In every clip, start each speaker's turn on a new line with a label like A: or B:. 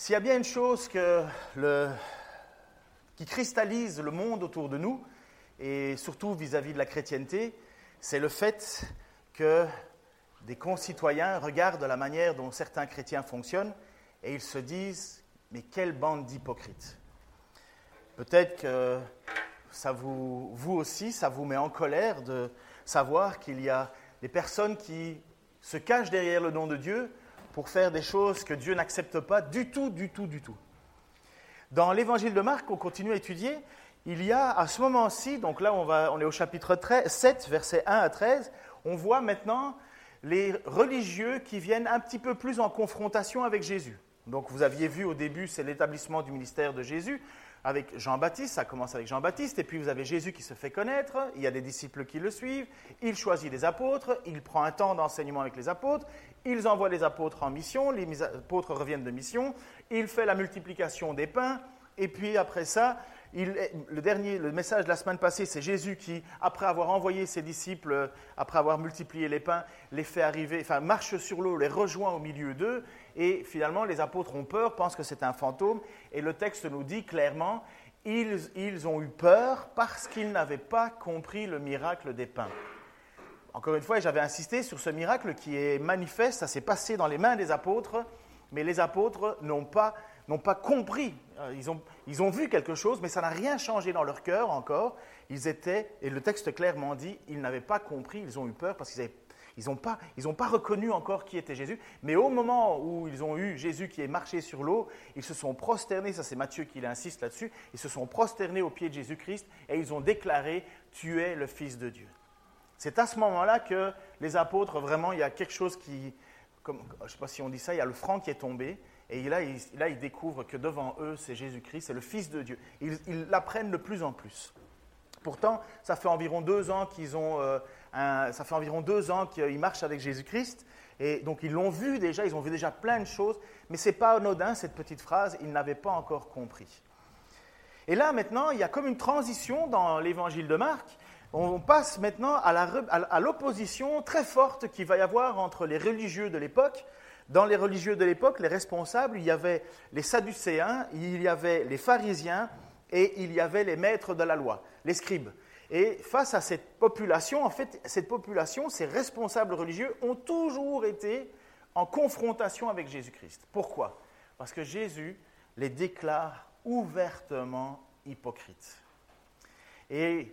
A: S'il y a bien une chose qui cristallise le monde autour de nous, et surtout vis-à-vis de la chrétienté, c'est le fait que des concitoyens regardent la manière dont certains chrétiens fonctionnent et ils se disent, mais quelle bande d'hypocrites. Peut-être que ça vous, vous aussi, ça vous met en colère de savoir qu'il y a des personnes qui se cachent derrière le nom de Dieu pour faire des choses que Dieu n'accepte pas du tout, du tout, du tout. Dans l'évangile de Marc, on continue à étudier, il y a à ce moment-ci, donc là on, va, on est au chapitre 13, 7, versets 1 à 13, on voit maintenant les religieux qui viennent un petit peu plus en confrontation avec Jésus. Donc vous aviez vu au début, c'est l'établissement du ministère de Jésus avec Jean-Baptiste, ça commence avec Jean-Baptiste, et puis vous avez Jésus qui se fait connaître, il y a des disciples qui le suivent, il choisit des apôtres, il prend un temps d'enseignement avec les apôtres, ils envoient les apôtres en mission, les apôtres reviennent de mission, il fait la multiplication des pains, et puis après ça, le dernier, le message de la semaine passée, c'est Jésus qui, après avoir envoyé ses disciples, après avoir multiplié les pains, les fait arriver, enfin marche sur l'eau, les rejoint au milieu d'eux, et finalement les apôtres ont peur, pensent que c'est un fantôme, et le texte nous dit clairement, ils, ils ont eu peur parce qu'ils n'avaient pas compris le miracle des pains. Encore une fois, j'avais insisté sur ce miracle qui est manifeste, ça s'est passé dans les mains des apôtres, mais les apôtres n'ont pas, pas compris. Euh, ils ont, ils ont vu quelque chose, mais ça n'a rien changé dans leur cœur encore. Ils étaient, et le texte clairement dit, ils n'avaient pas compris, ils ont eu peur parce qu'ils ils n'ont pas, pas, reconnu encore qui était Jésus. Mais au moment où ils ont eu Jésus qui est marché sur l'eau, ils se sont prosternés, ça c'est Matthieu qui insiste là-dessus, ils se sont prosternés au pied de Jésus-Christ et ils ont déclaré, tu es le Fils de Dieu. C'est à ce moment-là que les apôtres, vraiment, il y a quelque chose qui, comme, je ne sais pas si on dit ça, il y a le franc qui est tombé, et là, ils, là, ils découvrent que devant eux, c'est Jésus-Christ, c'est le Fils de Dieu. Ils l'apprennent de plus en plus. Pourtant, ça fait environ deux ans qu'ils ont, euh, ça fait environ deux ans qu'ils marchent avec Jésus-Christ, et donc ils l'ont vu déjà, ils ont vu déjà plein de choses, mais ce n'est pas anodin cette petite phrase, ils n'avaient pas encore compris. Et là maintenant, il y a comme une transition dans l'évangile de Marc, on passe maintenant à l'opposition très forte qu'il va y avoir entre les religieux de l'époque. Dans les religieux de l'époque, les responsables, il y avait les Sadducéens, il y avait les pharisiens et il y avait les maîtres de la loi, les scribes. Et face à cette population, en fait, cette population, ces responsables religieux ont toujours été en confrontation avec Jésus-Christ. Pourquoi? Parce que Jésus les déclare ouvertement hypocrites. Et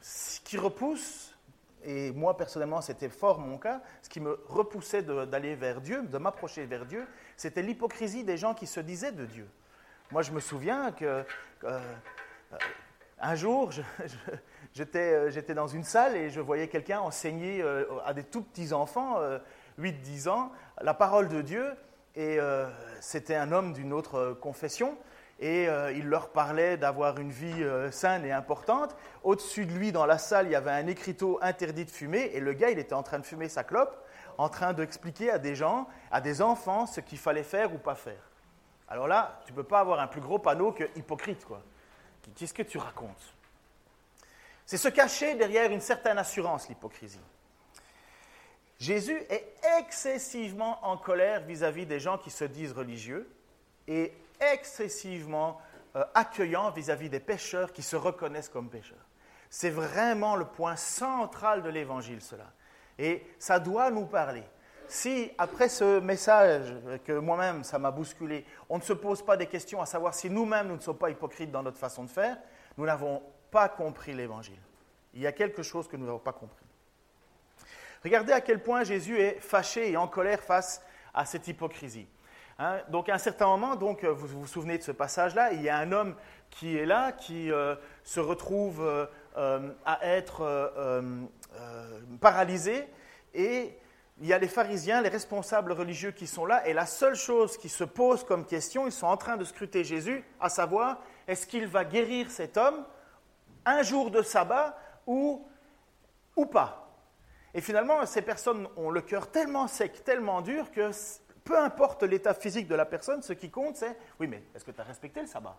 A: ce qui repousse, et moi personnellement c'était fort mon cas, ce qui me repoussait d'aller vers Dieu, de m'approcher vers Dieu, c'était l'hypocrisie des gens qui se disaient de Dieu. Moi je me souviens que euh, un jour euh, j'étais dans une salle et je voyais quelqu'un enseigner euh, à des tout petits enfants, 8-10 ans, la parole de Dieu, et c'était un homme d'une autre confession et euh, il leur parlait d'avoir une vie euh, saine et importante. Au-dessus de lui, dans la salle, il y avait un écriteau interdit de fumer, et le gars, il était en train de fumer sa clope, en train d'expliquer à des gens, à des enfants, ce qu'il fallait faire ou pas faire. Alors là, tu ne peux pas avoir un plus gros panneau que hypocrite, quoi. Qu'est-ce que tu racontes? C'est se cacher derrière une certaine assurance, l'hypocrisie. Jésus est excessivement en colère vis-à-vis -vis des gens qui se disent religieux et excessivement euh, accueillant vis-à-vis des pécheurs qui se reconnaissent comme pécheurs. C'est vraiment le point central de l'Évangile, cela. Et ça doit nous parler. Si, après ce message que moi-même, ça m'a bousculé, on ne se pose pas des questions à savoir si nous-mêmes, nous ne sommes pas hypocrites dans notre façon de faire, nous n'avons pas compris l'Évangile. Il y a quelque chose que nous n'avons pas compris. Regardez à quel point Jésus est fâché et en colère face à cette hypocrisie. Hein, donc à un certain moment, donc, euh, vous vous souvenez de ce passage-là, il y a un homme qui est là, qui euh, se retrouve euh, à être paralysé, et il y a les pharisiens, les responsables religieux qui sont là, et la seule chose qui se pose comme question, ils sont en train de scruter Jésus, à savoir, est-ce qu'il va guérir cet homme un jour de sabbat ou, ou pas. Et finalement, ces personnes ont le cœur tellement sec, tellement dur, que peu importe l'état physique de la personne, ce qui compte, c'est, oui, mais est-ce que tu as respecté le sabbat?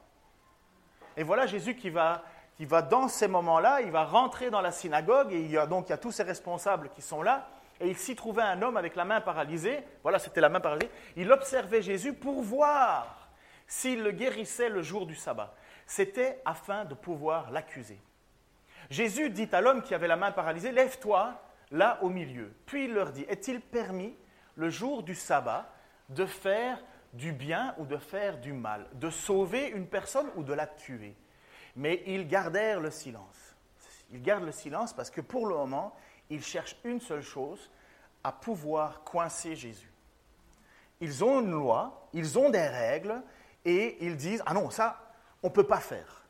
A: Et voilà Jésus qui va, qui va dans ces moments-là, il va rentrer dans la synagogue, et il y a donc il y a tous ces responsables qui sont là, et il s'y trouvait un homme avec la main paralysée, voilà, c'était la main paralysée, il observait Jésus pour voir s'il le guérissait le jour du sabbat. C'était afin de pouvoir l'accuser. Jésus dit à l'homme qui avait la main paralysée, lève-toi là au milieu. Puis il leur dit, est-il permis le jour du sabbat de faire du bien ou de faire du mal, de sauver une personne ou de la tuer? Mais ils gardèrent le silence. Ils gardent le silence parce que pour le moment, ils cherchent une seule chose, à pouvoir coincer Jésus. Ils ont une loi, ils ont des règles, et ils disent, ah non, ça, on ne peut pas faire.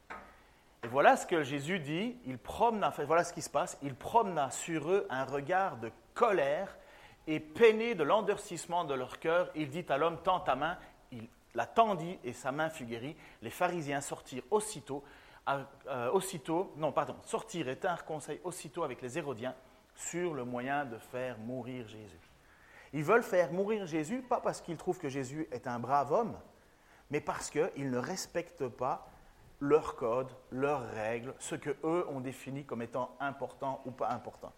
A: Et voilà ce que Jésus dit, il promena, voilà ce qui se passe, il promena sur eux un regard de colère et peiné de l'endurcissement de leur cœur, il dit à l'homme, tends ta main, il la tendit et sa main fut guérie. Les pharisiens sortirent aussitôt, euh, aussitôt, non, pardon, sortirent et tinrent conseil aussitôt avec les Hérodiens sur le moyen de faire mourir Jésus. Ils veulent faire mourir Jésus, pas parce qu'ils trouvent que Jésus est un brave homme, mais parce qu'ils ne respectent pas leurs codes, leurs règles, ce que eux ont défini comme étant important ou pas important.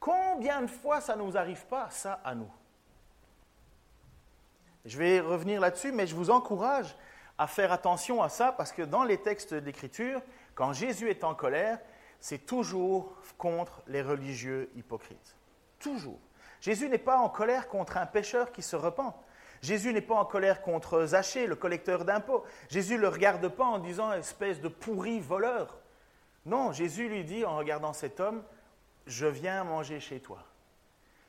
A: Combien de fois ça ne nous arrive pas, ça, à nous? Je vais revenir là-dessus, mais je vous encourage à faire attention à ça parce que dans les textes d'Écriture, quand Jésus est en colère, c'est toujours contre les religieux hypocrites. Toujours. Jésus n'est pas en colère contre un pécheur qui se repent. Jésus n'est pas en colère contre Zachée, le collecteur d'impôts. Jésus ne le regarde pas en disant espèce de pourri voleur. Non, Jésus lui dit en regardant cet homme, je viens manger chez toi.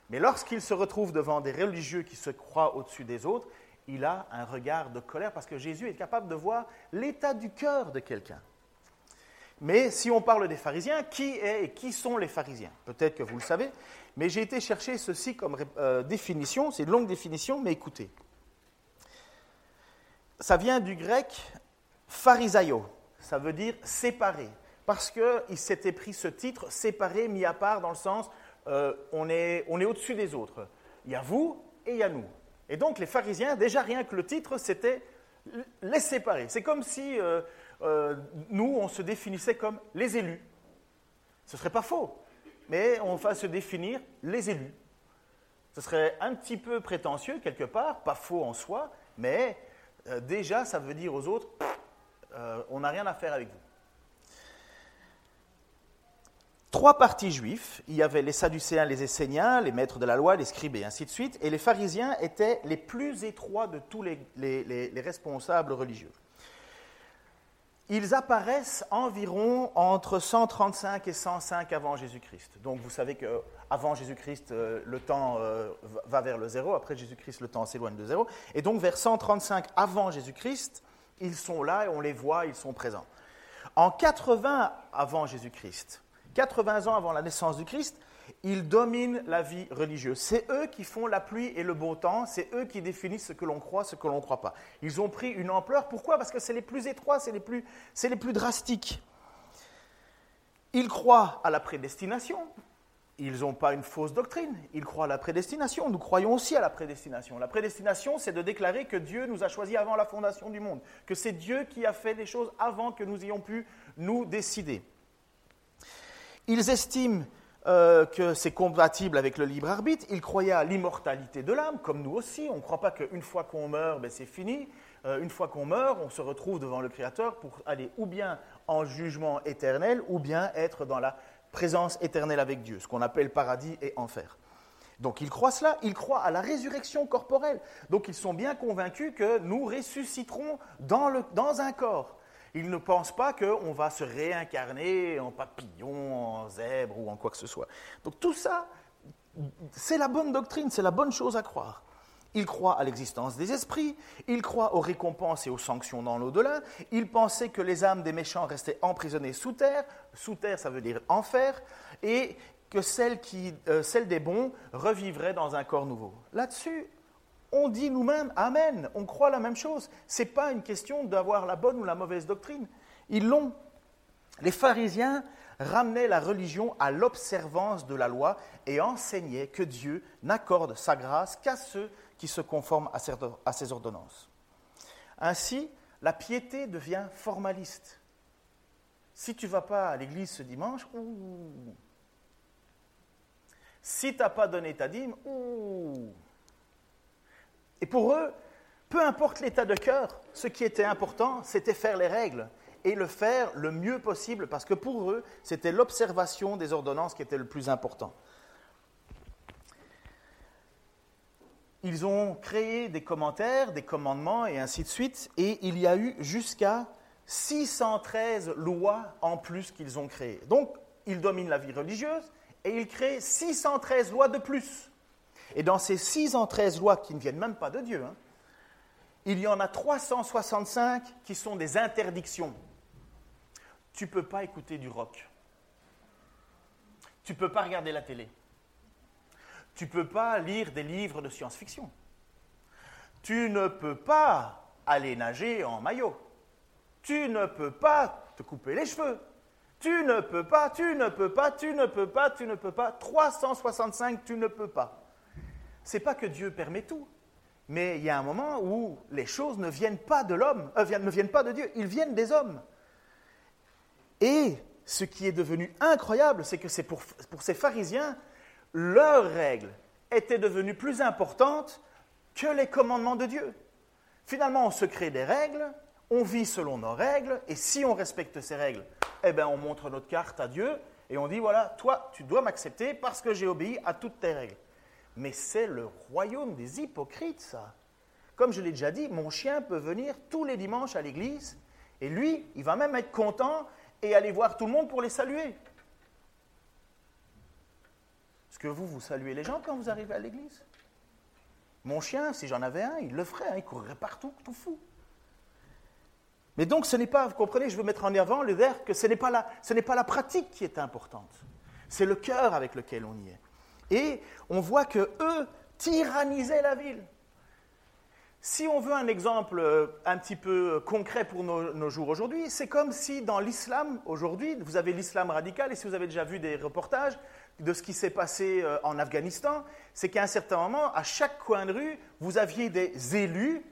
A: Mais lorsqu'il se retrouve devant des religieux qui se croient au-dessus des autres, il a un regard de colère parce que Jésus est capable de voir l'état du cœur de quelqu'un. Mais si on parle des pharisiens, qui est et qui sont les pharisiens Peut-être que vous le savez, mais j'ai été chercher ceci comme euh, définition, c'est une longue définition, mais écoutez. Ça vient du grec pharisaio, ça veut dire séparé, parce qu'il s'était pris ce titre séparé, mis à part, dans le sens euh, on est, au-dessus des autres. Il y a vous et il y a nous. Et donc les pharisiens, déjà rien que le titre, c'était les séparer. C'est comme si euh, euh, nous, on se définissait comme les élus. Ce ne serait pas faux, mais on va se définir les élus. Ce serait un petit peu prétentieux quelque part, pas faux en soi, mais euh, déjà ça veut dire aux autres, euh, on n'a rien à faire avec vous. Trois partis juifs, il y avait les Sadducéens, les Esséniens, les maîtres de la loi, les scribes et ainsi de suite, et les pharisiens étaient les plus étroits de tous les responsables religieux ils apparaissent environ entre 135 et 105 avant Jésus-Christ. Donc vous savez qu'avant Jésus-Christ, euh, le temps euh, va vers le zéro, après Jésus-Christ, le temps s'éloigne de zéro. Et donc vers 135 avant Jésus-Christ, ils sont là et on les voit, ils sont présents. En 80 avant Jésus-Christ, 80 ans avant la naissance du Christ, ils dominent la vie religieuse. C'est eux qui font la pluie et le beau temps, c'est eux qui définissent ce que l'on croit, ce que l'on ne croit pas. Ils ont pris une ampleur. Pourquoi? Parce que c'est les plus étroits, c'est les plus, c'est les plus drastiques. Ils croient à la prédestination. Ils n'ont pas une fausse doctrine. Ils croient à la prédestination. Nous croyons aussi à la prédestination. La prédestination, c'est de déclarer que Dieu nous a choisis avant la fondation du monde, que c'est Dieu qui a fait des choses avant que nous ayons pu nous décider. Ils estiment euh, que c'est compatible avec le libre arbitre. Ils croyaient à l'immortalité de l'âme, comme nous aussi. On ne croit pas qu'une fois qu'on meurt, ben c'est fini. Euh, une fois qu'on meurt, on se retrouve devant le Créateur pour aller ou bien en jugement éternel, ou bien être dans la présence éternelle avec Dieu, ce qu'on appelle paradis et enfer. Donc ils croient cela, ils croient à la résurrection corporelle. Donc ils sont bien convaincus que nous ressusciterons dans un corps. Ils ne pensent pas qu'on va se réincarner en papillon, en zèbre ou en quoi que ce soit. Donc tout ça, c'est la bonne doctrine, c'est la bonne chose à croire. Ils croient à l'existence des esprits, ils croient aux récompenses et aux sanctions dans l'au-delà, ils pensaient que les âmes des méchants restaient emprisonnées sous terre, sous terre ça veut dire enfer, et que celle, qui, euh, celle des bons revivrait dans un corps nouveau. Là-dessus, on dit nous-mêmes Amen, on croit la même chose. Ce n'est pas une question d'avoir la bonne ou la mauvaise doctrine. Ils l'ont. Les pharisiens ramenaient la religion à l'observance de la loi et enseignaient que Dieu n'accorde sa grâce qu'à ceux qui se conforment à ses ordonnances. Ainsi, la piété devient formaliste. Si tu ne vas pas à l'église ce dimanche, ouh. Si tu n'as pas donné ta dîme, ouh. Et pour eux, peu importe l'état de cœur, ce qui était important, c'était faire les règles et le faire le mieux possible, parce que pour eux, c'était l'observation des ordonnances qui était le plus important. Ils ont créé des commentaires, des commandements et ainsi de suite, et il y a eu jusqu'à 613 lois en plus qu'ils ont créées. Donc, ils dominent la vie religieuse et ils créent 613 lois de plus. Et dans ces 613 lois qui ne viennent même pas de Dieu, hein, il y en a 365 qui sont des interdictions. Tu ne peux pas écouter du rock. Tu ne peux pas regarder la télé. Tu ne peux pas lire des livres de science-fiction. Tu ne peux pas aller nager en maillot. Tu ne peux pas te couper les cheveux. Tu ne peux pas, tu ne peux pas, tu ne peux pas, tu ne peux pas. 365, tu ne peux pas. C'est pas que Dieu permet tout, mais il y a un moment où les choses ne viennent pas de l'homme, euh, ne viennent pas de Dieu, ils viennent des hommes. Et ce qui est devenu incroyable, c'est que pour ces pharisiens, leurs règles étaient devenues plus importantes que les commandements de Dieu. Finalement, on se crée des règles, on vit selon nos règles, et si on respecte ces règles, eh bien, on montre notre carte à Dieu, et on dit, voilà, toi, tu dois m'accepter parce que j'ai obéi à toutes tes règles. Mais c'est le royaume des hypocrites, ça. Comme je l'ai déjà dit, mon chien peut venir tous les dimanches à l'église, et lui, il va même être content et aller voir tout le monde pour les saluer. Est-ce que vous, vous saluez les gens quand vous arrivez à l'église? Mon chien, si j'en avais un, il le ferait, hein, il courrait partout, tout fou. Mais donc, ce n'est pas, vous comprenez, je veux mettre en avant le verre que ce n'est pas, ce n'est pas la pratique qui est importante, c'est le cœur avec lequel on y est. Et on voit que eux tyrannisaient la ville. Si on veut un exemple euh, un petit peu concret pour nos, nos jours aujourd'hui, c'est comme si dans l'islam aujourd'hui, vous avez l'islam radical, et si vous avez déjà vu des reportages de ce qui s'est passé euh, en Afghanistan, c'est qu'à un certain moment, à chaque coin de rue, vous aviez des élus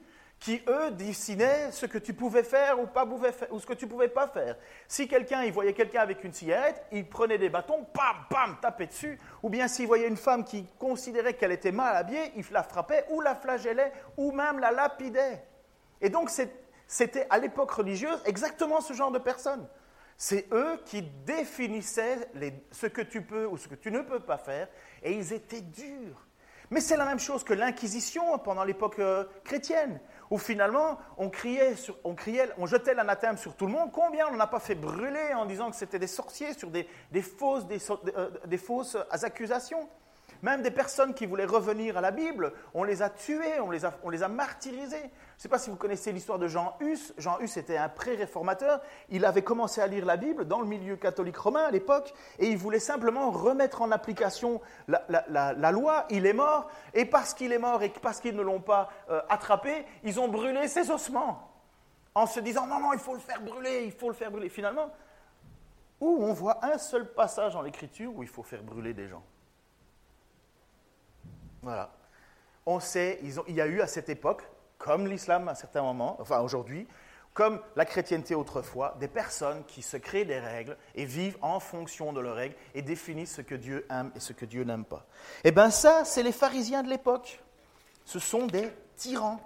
A: qui, eux, dessinaient ce que tu pouvais faire ou, pas ou ce que tu ne pouvais pas faire. Si quelqu'un, il voyait quelqu'un avec une cigarette, il prenait des bâtons, pam, pam, tapait dessus. Ou bien s'il voyait une femme qui considérait qu'elle était mal habillée, il la frappait ou la flagellait ou même la lapidait. Et donc, c'était à l'époque religieuse exactement ce genre de personnes. C'est eux qui définissaient ce que tu peux ou ce que tu ne peux pas faire, et ils étaient durs. Mais c'est la même chose que l'Inquisition pendant l'époque euh, chrétienne où finalement on criait, on, jetait l'anathème sur tout le monde. Combien on n'a pas fait brûler en disant que c'était des sorciers sur des, euh, des fausses accusations? Même des personnes qui voulaient revenir à la Bible, on les a tuées, on les a, martyrisées. Je ne sais pas si vous connaissez l'histoire de Jean Hus. Jean Hus était un pré-réformateur. Il avait commencé à lire la Bible dans le milieu catholique romain à l'époque et il voulait simplement remettre en application la, loi. Il est mort et parce qu'il est mort et parce qu'ils ne l'ont pas euh, attrapé, ils ont brûlé ses ossements en se disant non, non, il faut le faire brûler, il faut le faire brûler. Finalement, où on voit un seul passage dans l'Écriture où il faut faire brûler des gens? Voilà. On sait, il y a eu à cette époque, comme l'islam à un certain moment, enfin aujourd'hui, comme la chrétienté autrefois, des personnes qui se créent des règles et vivent en fonction de leurs règles et définissent ce que Dieu aime et ce que Dieu n'aime pas. Eh bien ça, c'est les pharisiens de l'époque. Ce sont des tyrans.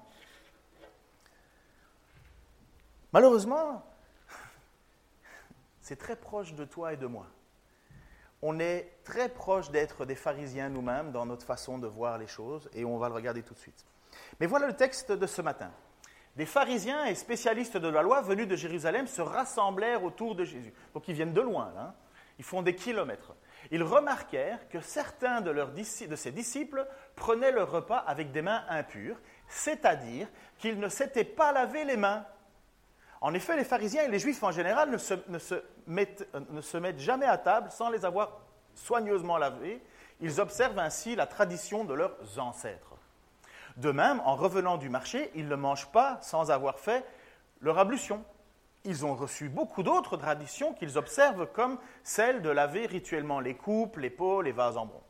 A: Malheureusement, c'est très proche de toi et de moi on est très proche d'être des pharisiens nous-mêmes dans notre façon de voir les choses, et on va le regarder tout de suite. Mais voilà le texte de ce matin. Des pharisiens et spécialistes de la loi venus de Jérusalem se rassemblèrent autour de Jésus. Donc ils viennent de loin, là. Hein. ils font des kilomètres. Ils remarquèrent que certains de, de ses disciples prenaient leur repas avec des mains impures, c'est-à-dire qu'ils ne s'étaient pas lavé les mains. En effet, les pharisiens et les juifs en général ne se, mettent, jamais à table sans les avoir soigneusement lavés, ils observent ainsi la tradition de leurs ancêtres. De même, en revenant du marché, ils ne mangent pas sans avoir fait leur ablution. Ils ont reçu beaucoup d'autres traditions qu'ils observent, comme celle de laver rituellement les coupes, les pots, les vases en bronze.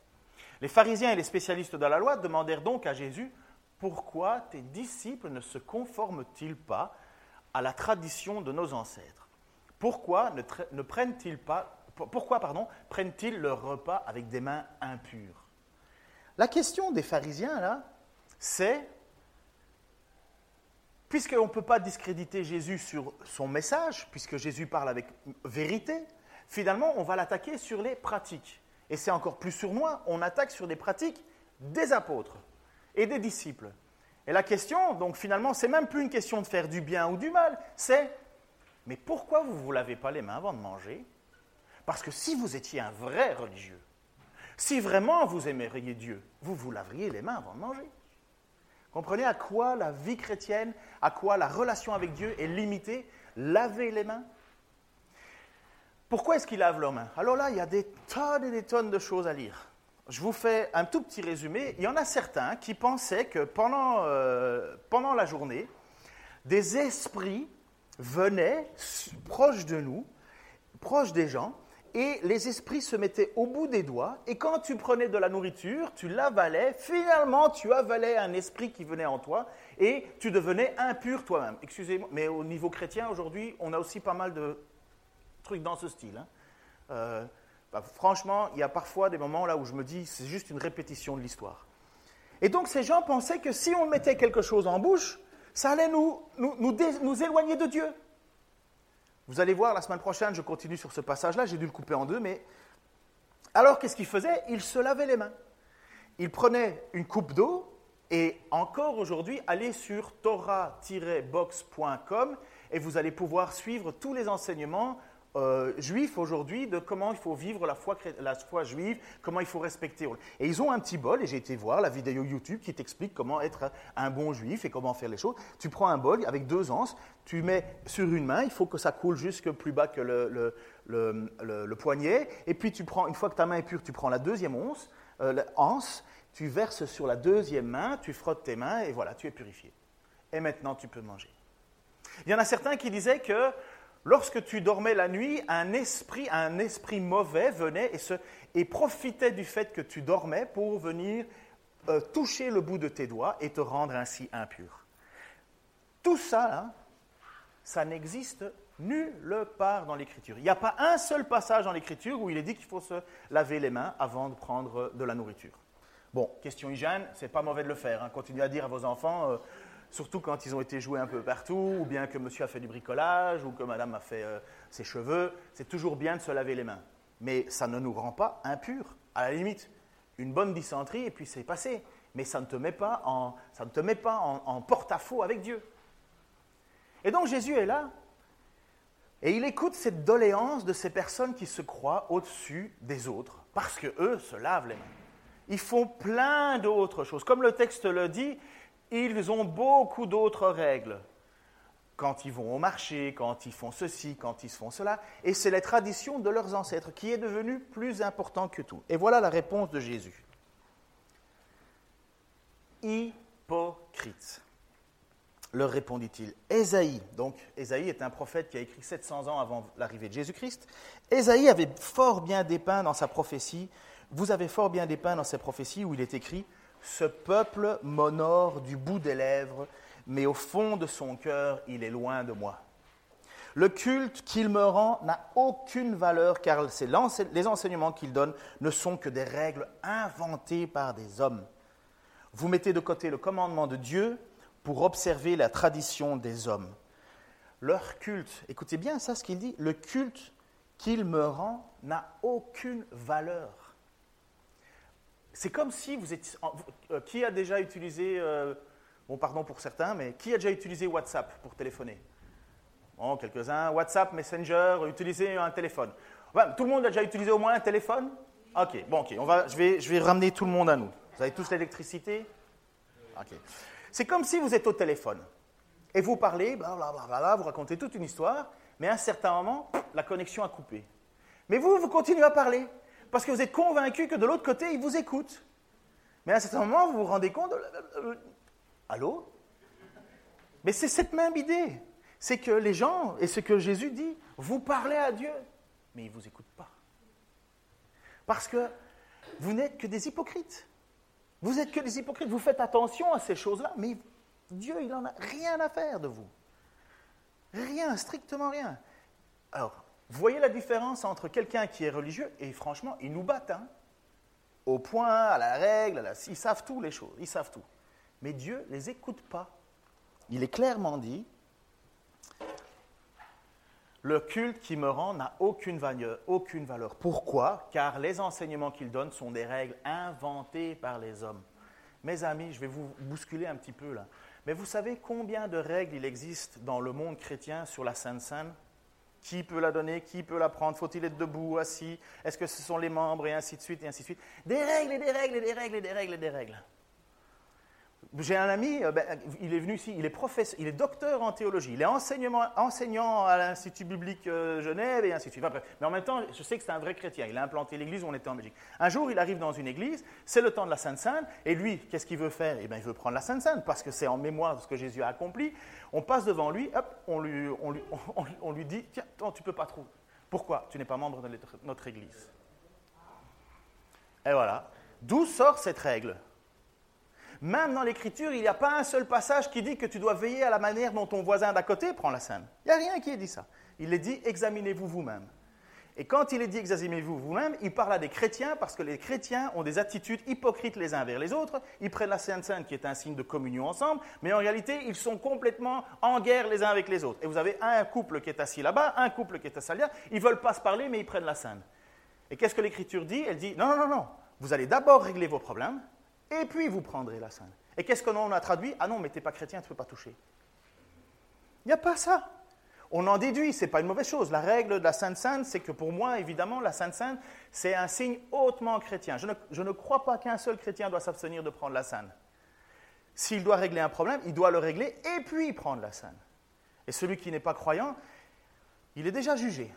A: Les pharisiens et les spécialistes de la loi demandèrent donc à Jésus Pourquoi tes disciples ne se conforment-ils pas à la tradition de nos ancêtres Pourquoi ne, prennent-ils pas pourquoi pardon, prennent-ils leur repas avec des mains impures? La question des pharisiens, là, c'est, puisqu'on ne peut pas discréditer Jésus sur son message, puisque Jésus parle avec vérité, finalement, on va l'attaquer sur les pratiques. Et c'est encore plus sournois, on attaque sur des pratiques des apôtres et des disciples. Et la question, donc finalement, c'est même plus une question de faire du bien ou du mal, c'est mais pourquoi vous ne vous lavez pas les mains avant de manger? Parce que si vous étiez un vrai religieux, si vraiment vous aimeriez Dieu, vous vous laveriez les mains avant de manger. Comprenez à quoi la vie chrétienne, à quoi la relation avec Dieu est limitée? Laver les mains, pourquoi est-ce qu'ils lavent leurs mains Alors là, il y a des tonnes et des tonnes de choses à lire. Je vous fais un tout petit résumé. Il y en a certains qui pensaient que pendant, euh, la journée, des esprits venaient proches de nous, proches des gens, et les esprits se mettaient au bout des doigts, et quand tu prenais de la nourriture, tu l'avalais, finalement tu avalais un esprit qui venait en toi, et tu devenais impur toi-même. Excusez-moi, mais au niveau chrétien, aujourd'hui, on a aussi pas mal de truc dans ce style. Hein. Euh, bah, franchement, il y a parfois des moments là où je me dis, c'est juste une répétition de l'histoire. Et donc ces gens pensaient que si on mettait quelque chose en bouche, ça allait nous, nous, nous, éloigner de Dieu. Vous allez voir, la semaine prochaine, je continue sur ce passage-là, j'ai dû le couper en deux, mais alors qu'est-ce qu'ils faisaient? Ils se lavaient les mains. Ils prenaient une coupe d'eau, et encore aujourd'hui, allez sur torah-box.com et vous allez pouvoir suivre tous les enseignements euh, juifs aujourd'hui de comment il faut vivre la foi, juive, comment il faut respecter. Et ils ont un petit bol, et j'ai été voir la vidéo YouTube qui t'explique comment être un bon juif et comment faire les choses. Tu prends un bol avec deux anses, tu mets sur une main, il faut que ça coule jusque plus bas que le, le, poignet, et puis tu prends, une fois que ta main est pure, tu prends la deuxième once, euh, anse, tu verses sur la deuxième main, tu frottes tes mains, et voilà, tu es purifié. Et maintenant, tu peux manger. Il y en a certains qui disaient que Lorsque tu dormais la nuit, un esprit, mauvais venait et profitait du fait que tu dormais pour venir euh, toucher le bout de tes doigts et te rendre ainsi impur. Tout ça, ça n'existe nulle part dans l'Écriture. Il n'y a pas un seul passage dans l'Écriture où il est dit qu'il faut se laver les mains avant de prendre de la nourriture. Bon, question hygiène, c'est pas mauvais de le faire. Hein. Continuez à dire à vos enfants, euh, surtout quand ils ont été joués un peu partout, ou bien que monsieur a fait du bricolage, ou que madame a fait euh, ses cheveux. C'est toujours bien de se laver les mains. Mais ça ne nous rend pas impurs. À la limite, une bonne dysenterie, et puis c'est passé. Mais ça ne te met pas en, ça ne te met pas en, porte-à-faux avec Dieu. Et donc Jésus est là, et il écoute cette doléance de ces personnes qui se croient au-dessus des autres, parce que eux se lavent les mains. Ils font plein d'autres choses. Comme le texte le dit, ils ont beaucoup d'autres règles. Quand ils vont au marché, quand ils font ceci, quand ils font cela. Et c'est la tradition de leurs ancêtres qui est devenue plus importante que tout. Et voilà la réponse de Jésus. Hypocrite, leur répondit-il. Ésaïe, donc Ésaïe est un prophète qui a écrit 700 ans avant l'arrivée de Jésus-Christ. Ésaïe avait fort bien dépeint dans sa prophétie, vous avez fort bien dépeint dans sa prophétie où il est écrit ce peuple m'honore du bout des lèvres, mais au fond de son cœur, il est loin de moi. Le culte qu'il me rend n'a aucune valeur car les enseignements qu'il donne ne sont que des règles inventées par des hommes. Vous mettez de côté le commandement de Dieu pour observer la tradition des hommes. Leur culte, écoutez bien ça ce qu'il dit, le culte qu'il me rend n'a aucune valeur. C'est comme si vous étiez. Euh, qui a déjà utilisé. Euh, bon, pardon pour certains, mais qui a déjà utilisé WhatsApp pour téléphoner? Bon, quelques-uns. WhatsApp, Messenger, utiliser un téléphone. tout le monde a déjà utilisé au moins un téléphone? Ok, bon, ok. On va, je, vais, je vais ramener tout le monde à nous. Vous avez tous l'électricité? Ok. C'est comme si vous êtes au téléphone et vous parlez, blablabla, vous racontez toute une histoire, mais à un certain moment, la connexion a coupé. Mais vous, vous continuez à parler Parce que vous êtes convaincu que de l'autre côté, ils vous écoutent. Mais à un certain moment, vous vous rendez compte, allô? Mais c'est cette même idée. C'est que les gens, et ce que Jésus dit, vous parlez à Dieu, mais ils ne vous écoutent pas. Parce que vous n'êtes que des hypocrites. Vous n'êtes que des hypocrites. Vous faites attention à ces choses-là, mais Dieu, il n'en a rien à faire de vous. Rien, strictement rien. Alors, voyez la différence entre quelqu'un qui est religieux et franchement, ils nous battent. Hein. Au point, à la règle, ils savent tout les choses, ils savent tout. Mais Dieu ne les écoute pas. Il est clairement dit, le culte qui me rend n'a aucune valeur. Pourquoi? Car les enseignements qu'il donne sont des règles inventées par les hommes. Mes amis, je vais vous bousculer un petit peu là. Mais vous savez combien de règles il existe dans le monde chrétien sur la Sainte Seine? Qui peut la donner? Qui peut la prendre? Faut-il être debout, assis? Est-ce que ce sont les membres? Et ainsi de suite, et ainsi de suite. Des règles des règles des règles des règles des règles. J'ai un ami, euh, ben, il est venu ici, il est professeur, il est docteur en théologie, il est enseignant à l'Institut biblique euh, Genève et ainsi de suite. mais en même temps, je sais que c'est un vrai chrétien. Il a implanté l'église où on était en Belgique. Un jour, il arrive dans une église, c'est le temps de la Sainte Sainte, et lui, qu'est-ce qu'il veut faire? Eh bien, il veut prendre la Sainte Sainte parce que c'est en mémoire de ce que Jésus a accompli. On passe devant lui, hop, on lui, dit Tiens, toi, tu peux pas trop. Pourquoi? Tu n'es pas membre de notre église. Et voilà. D'où sort cette règle? Même dans l'Écriture, il n'y a pas un seul passage qui dit que tu dois veiller à la manière dont ton voisin d'à côté prend la scène. Il n'y a rien qui ait dit ça. Il est dit examinez-vous vous-même. Et quand il est dit examinez-vous vous-même, il parle à des chrétiens parce que les chrétiens ont des attitudes hypocrites les uns vers les autres. Ils prennent la Sainte Sainte qui est un signe de communion ensemble, mais en réalité, ils sont complètement en guerre les uns avec les autres. Et vous avez un couple qui est assis là-bas, un couple qui est assis là, ils veulent pas se parler, mais ils prennent la Sainte. Et qu'est-ce que l'Écriture dit? Elle dit non, non, non, non. Vous allez d'abord régler vos problèmes, et puis vous prendrez la scène. Et qu'est-ce qu'on a traduit Ah non, mais tu n'es pas chrétien, tu ne peux pas toucher. Il n'y a pas ça. On en déduit, ce n'est pas une mauvaise chose. La règle de la Sainte Sainte, c'est que pour moi, évidemment, la Sainte Sainte, c'est un signe hautement chrétien. Je ne, crois pas qu'un seul chrétien doit s'abstenir de prendre la Sainte. S'il doit régler un problème, il doit le régler et puis prendre la Sainte. Et celui qui n'est pas croyant, il est déjà jugé.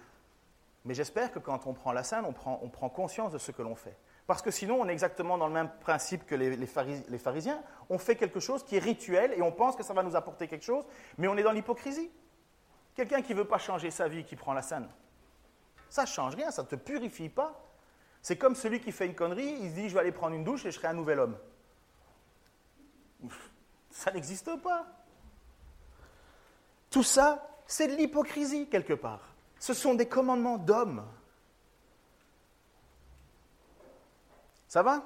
A: Mais j'espère que quand on prend la Sainte, on prend conscience de ce que l'on fait. Parce que sinon, on est exactement dans le même principe que les, pharisiens. On fait quelque chose qui est rituel et on pense que ça va nous apporter quelque chose, mais on est dans l'hypocrisie. Quelqu'un qui ne veut pas changer sa vie, qui prend la scène, ça ne change rien, ça ne te purifie pas. C'est comme celui qui fait une connerie, il se dit je vais aller prendre une douche et je serai un nouvel homme. Ça n'existe pas. Tout ça, c'est de l'hypocrisie quelque part. Ce sont des commandements d'hommes. Ça va?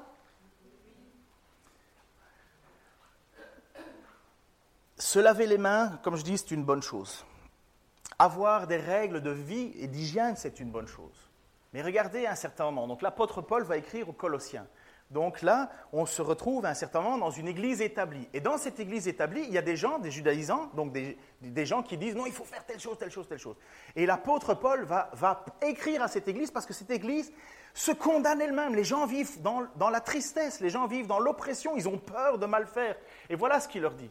A: Se laver les mains, comme je dis, c'est une bonne chose. Avoir des règles de vie et d'hygiène, c'est une bonne chose. Mais regardez à un certain moment. Donc l'apôtre Paul va écrire aux Colossiens. Donc là, on se retrouve à un certain moment dans une église établie. Et dans cette église établie, il y a des gens, des judaïsants, donc des, gens qui disent non, il faut faire telle chose, telle chose, telle chose. Et l'apôtre Paul va, écrire à cette église parce que cette église se condamne elle-même. Les gens vivent dans, dans la tristesse, les gens vivent dans l'oppression, ils ont peur de mal faire. Et voilà ce qu'il leur dit.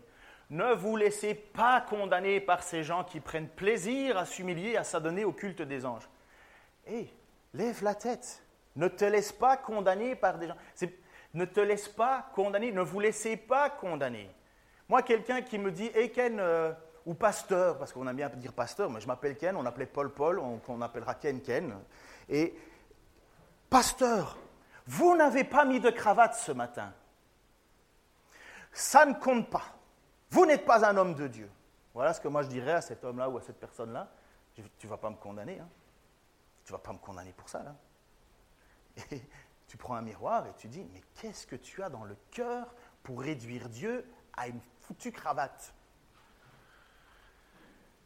A: Ne vous laissez pas condamner par ces gens qui prennent plaisir à s'humilier, à s'adonner au culte des anges. Hé, lève la tête. Ne te laisse pas condamner par des gens. Ne te laisse pas condamner, ne vous laissez pas condamner. Moi, quelqu'un qui me dit, hé Ken, euh, ou pasteur, parce qu'on aime bien dire pasteur, mais je m'appelle Ken, on appelait Paul Paul, on, on appellera Ken Ken. Et pasteur, vous n'avez pas mis de cravate ce matin. Ça ne compte pas. Vous n'êtes pas un homme de Dieu. Voilà ce que moi je dirais à cet homme-là ou à cette personne-là. Tu ne vas pas me condamner. Hein. Tu ne vas pas me condamner pour ça. Là. Et tu prends un miroir et tu dis, mais qu'est-ce que tu as dans le cœur pour réduire Dieu à une foutue cravate?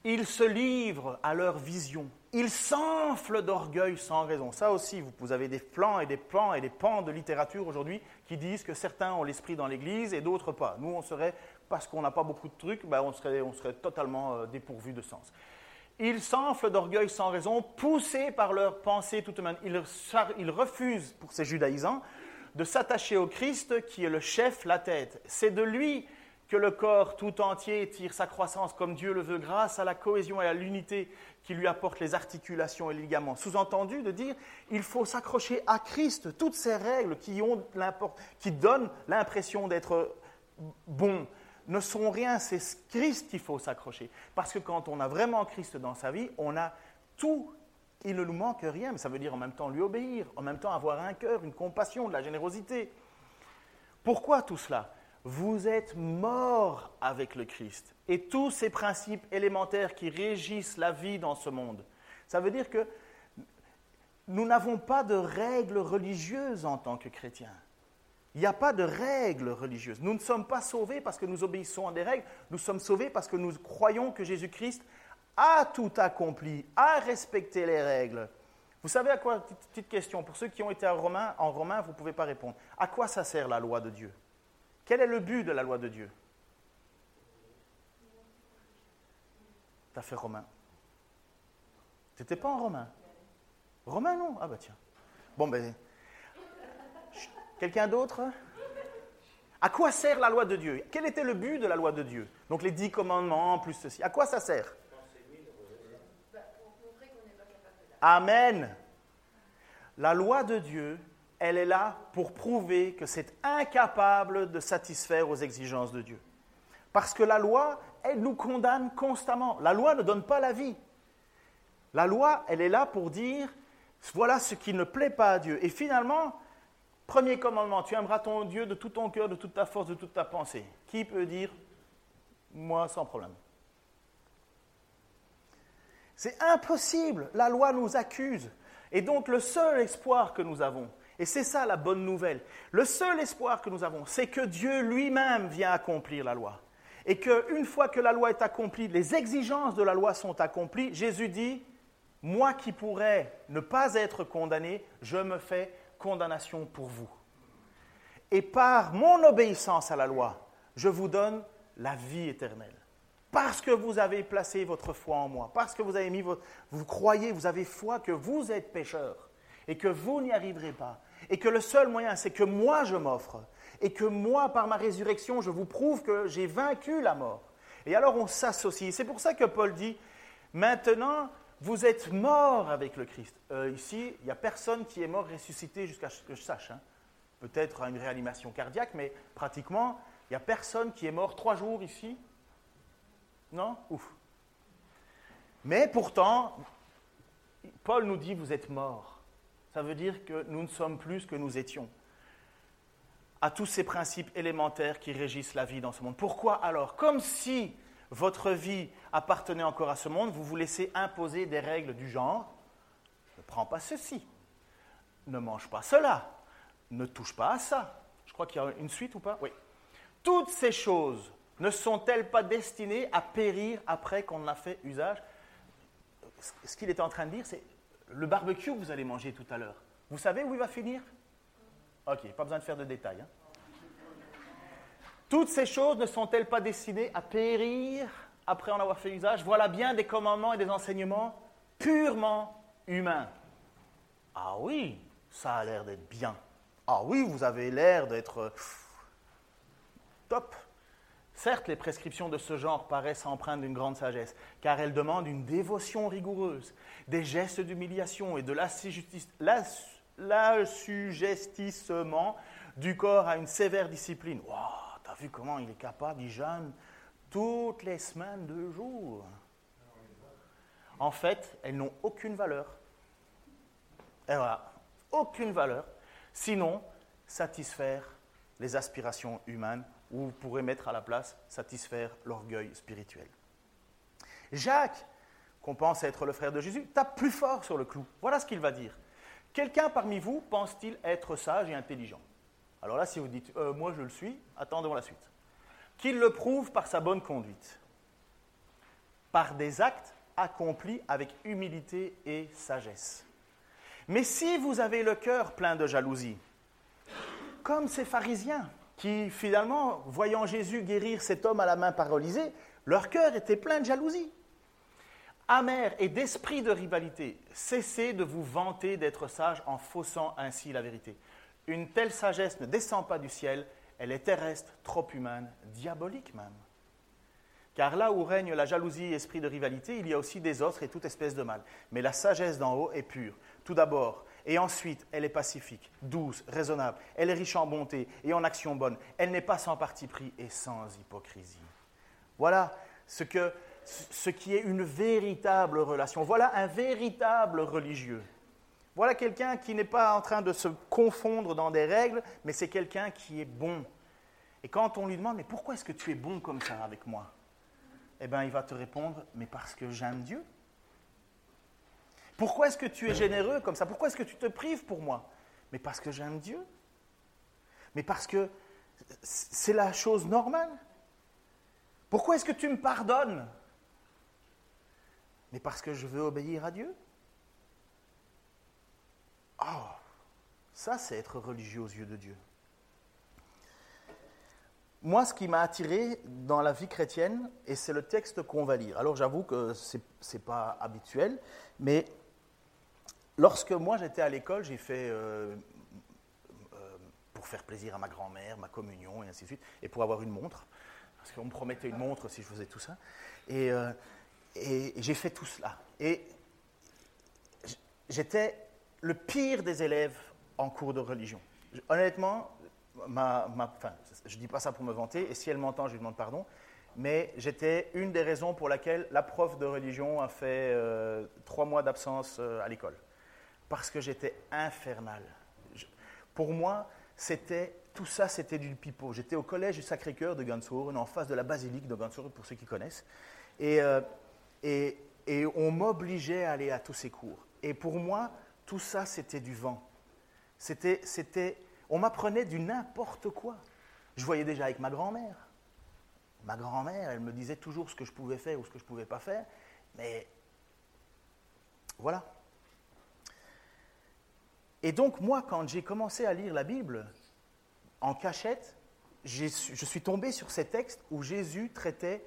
A: Ils se livrent à leur vision. Ils s'enflent d'orgueil sans raison. Ça aussi, vous avez des plans et des plans et des pans de littérature aujourd'hui qui disent que certains ont l'esprit dans l'Église et d'autres pas. Nous, on serait, parce qu'on n'a pas beaucoup de trucs, ben on, serait, totalement euh, dépourvu de sens. Ils s'enflent d'orgueil sans raison, poussés par leurs pensées tout même. Ils, ils refusent, pour ces judaïsants, de s'attacher au Christ qui est le chef, la tête. C'est de lui que le corps tout entier tire sa croissance comme Dieu le veut grâce à la cohésion et à l'unité qui lui apporte les articulations et les ligaments. Sous-entendu de dire, il faut s'accrocher à Christ. Toutes ces règles qui, qui donnent l'impression d'être bon ne sont rien, c'est Christ qu'il faut s'accrocher. Parce que quand on a vraiment Christ dans sa vie, on a tout il ne nous manque rien, mais ça veut dire en même temps lui obéir, en même temps avoir un cœur, une compassion, de la générosité. Pourquoi tout cela? Vous êtes mort avec le Christ. Et tous ces principes élémentaires qui régissent la vie dans ce monde. Ça veut dire que nous n'avons pas de règles religieuses en tant que chrétiens. Il n'y a pas de règles religieuses. Nous ne sommes pas sauvés parce que nous obéissons à des règles. Nous sommes sauvés parce que nous croyons que Jésus-Christ a tout accompli, a respecté les règles. Vous savez à quoi, petite question, pour ceux qui ont été en romain, en romain vous ne pouvez pas répondre. À quoi ça sert la loi de Dieu? Quel est le but de la loi de Dieu? T'as fait romain. T'étais pas en romain Romain non? Ah bah tiens. Bon ben. Quelqu'un d'autre? À quoi sert la loi de Dieu? Quel était le but de la loi de Dieu? Donc les dix commandements plus ceci. À quoi ça sert? Amen. La loi de Dieu, elle est là pour prouver que c'est incapable de satisfaire aux exigences de Dieu. Parce que la loi, elle nous condamne constamment. La loi ne donne pas la vie. La loi, elle est là pour dire, voilà ce qui ne plaît pas à Dieu. Et finalement, premier commandement, tu aimeras ton Dieu de tout ton cœur, de toute ta force, de toute ta pensée. Qui peut dire, moi sans problème? C'est impossible. La loi nous accuse. Et donc le seul espoir que nous avons, et c'est ça la bonne nouvelle, le seul espoir que nous avons, c'est que Dieu lui-même vient accomplir la loi. Et qu'une fois que la loi est accomplie, les exigences de la loi sont accomplies, Jésus dit, moi qui pourrais ne pas être condamné, je me fais condamnation pour vous. Et par mon obéissance à la loi, je vous donne la vie éternelle parce que vous avez placé votre foi en moi, parce que vous avez mis votre, vous croyez, vous avez foi que vous êtes pécheur et que vous n'y arriverez pas et que le seul moyen c'est que moi je m'offre et que moi par ma résurrection je vous prouve que j'ai vaincu la mort. Et alors on s'associe. C'est pour ça que Paul dit maintenant vous êtes mort avec le Christ. Euh, ici, il n'y a personne qui est mort ressuscité jusqu'à ce que je sache. Hein. Peut-être à une réanimation cardiaque, mais pratiquement, il n'y a personne qui est mort trois jours ici non? Ouf. Mais pourtant, Paul nous dit, vous êtes morts. Ça veut dire que nous ne sommes plus ce que nous étions. À tous ces principes élémentaires qui régissent la vie dans ce monde. Pourquoi alors? Comme si votre vie appartenait encore à ce monde, vous vous laissez imposer des règles du genre ne prends pas ceci, ne mange pas cela, ne touche pas à ça. Je crois qu'il y a une suite ou pas? Oui. Toutes ces choses ne sont-elles pas destinées à périr après qu'on en a fait usage? Ce qu'il était en train de dire, c'est le barbecue que vous allez manger tout à l'heure. Vous savez où il va finir? Ok, pas besoin de faire de détails. Hein. Toutes ces choses ne sont-elles pas destinées à périr après en avoir fait usage? Voilà bien des commandements et des enseignements purement humains. Ah oui, ça a l'air d'être bien. Ah oui, vous avez l'air d'être top. Certes, les prescriptions de ce genre paraissent empreintes d'une grande sagesse, car elles demandent une dévotion rigoureuse, des gestes d'humiliation et de l'assujettissement du corps à une sévère discipline. Vu comment il est capable, il jeûne toutes les semaines, deux jours. En fait, elles n'ont aucune valeur. Et voilà, aucune valeur, sinon satisfaire les aspirations humaines ou vous pourrez mettre à la place satisfaire l'orgueil spirituel. Jacques, qu'on pense être le frère de Jésus, tape plus fort sur le clou. Voilà ce qu'il va dire. Quelqu'un parmi vous pense-t-il être sage et intelligent? Alors là, si vous dites euh, moi je le suis, attendons la suite. Qu'il le prouve par sa bonne conduite, par des actes accomplis avec humilité et sagesse. Mais si vous avez le cœur plein de jalousie, comme ces pharisiens, qui finalement, voyant Jésus guérir cet homme à la main paralysée, leur cœur était plein de jalousie. Amer et d'esprit de rivalité, cessez de vous vanter d'être sage en faussant ainsi la vérité. Une telle sagesse ne descend pas du ciel, elle est terrestre, trop humaine, diabolique même. Car là où règne la jalousie et esprit de rivalité, il y a aussi des autres et toute espèce de mal. Mais la sagesse d'en haut est pure. Tout d'abord, et ensuite, elle est pacifique, douce, raisonnable. Elle est riche en bonté et en action bonne. Elle n'est pas sans parti pris et sans hypocrisie. Voilà ce, qui est une véritable relation. Voilà un véritable religieux. Voilà quelqu'un qui n'est pas en train de se confondre dans des règles, mais c'est quelqu'un qui est bon. Et quand on lui demande, mais pourquoi est-ce que tu es bon comme ça avec moi? Eh bien, il va te répondre, mais parce que j'aime Dieu. Pourquoi est-ce que tu es généreux comme ça? Pourquoi est-ce que tu te prives pour moi? Mais parce que j'aime Dieu. Mais parce que c'est la chose normale. Pourquoi est-ce que tu me pardonnes? Mais parce que je veux obéir à Dieu. Oh, ça c'est être religieux aux yeux de Dieu. Moi, ce qui m'a attiré dans la vie chrétienne, et c'est le texte qu'on va lire. Alors j'avoue que ce n'est pas habituel, mais Lorsque moi j'étais à l'école, j'ai fait, euh, euh, pour faire plaisir à ma grand-mère, ma communion et ainsi de suite, et pour avoir une montre, parce qu'on me promettait une montre si je faisais tout ça. Et, euh, et j'ai fait tout cela. Et j'étais le pire des élèves en cours de religion. Honnêtement, je ne dis pas ça pour me vanter, et si elle m'entend, je lui demande pardon, mais j'étais une des raisons pour laquelle la prof de religion a fait trois mois d'absence à l'école parce que j'étais infernal. pour moi, c'était tout ça, c'était du pipeau. J'étais au collège du Sacré-Cœur de Gansour, en face de la basilique de Gansour, pour ceux qui connaissent. Euh, et on m'obligeait à aller à tous ces cours. Et pour moi, tout ça, c'était du vent. C'était, c'était, on m'apprenait du n'importe quoi. Je voyais déjà avec ma grand-mère. Ma grand-mère, elle me disait toujours ce que je pouvais faire ou ce que je ne pouvais pas faire. Mais voilà. Et donc moi, quand j'ai commencé à lire la Bible en cachette, je suis tombé sur ces textes où Jésus traitait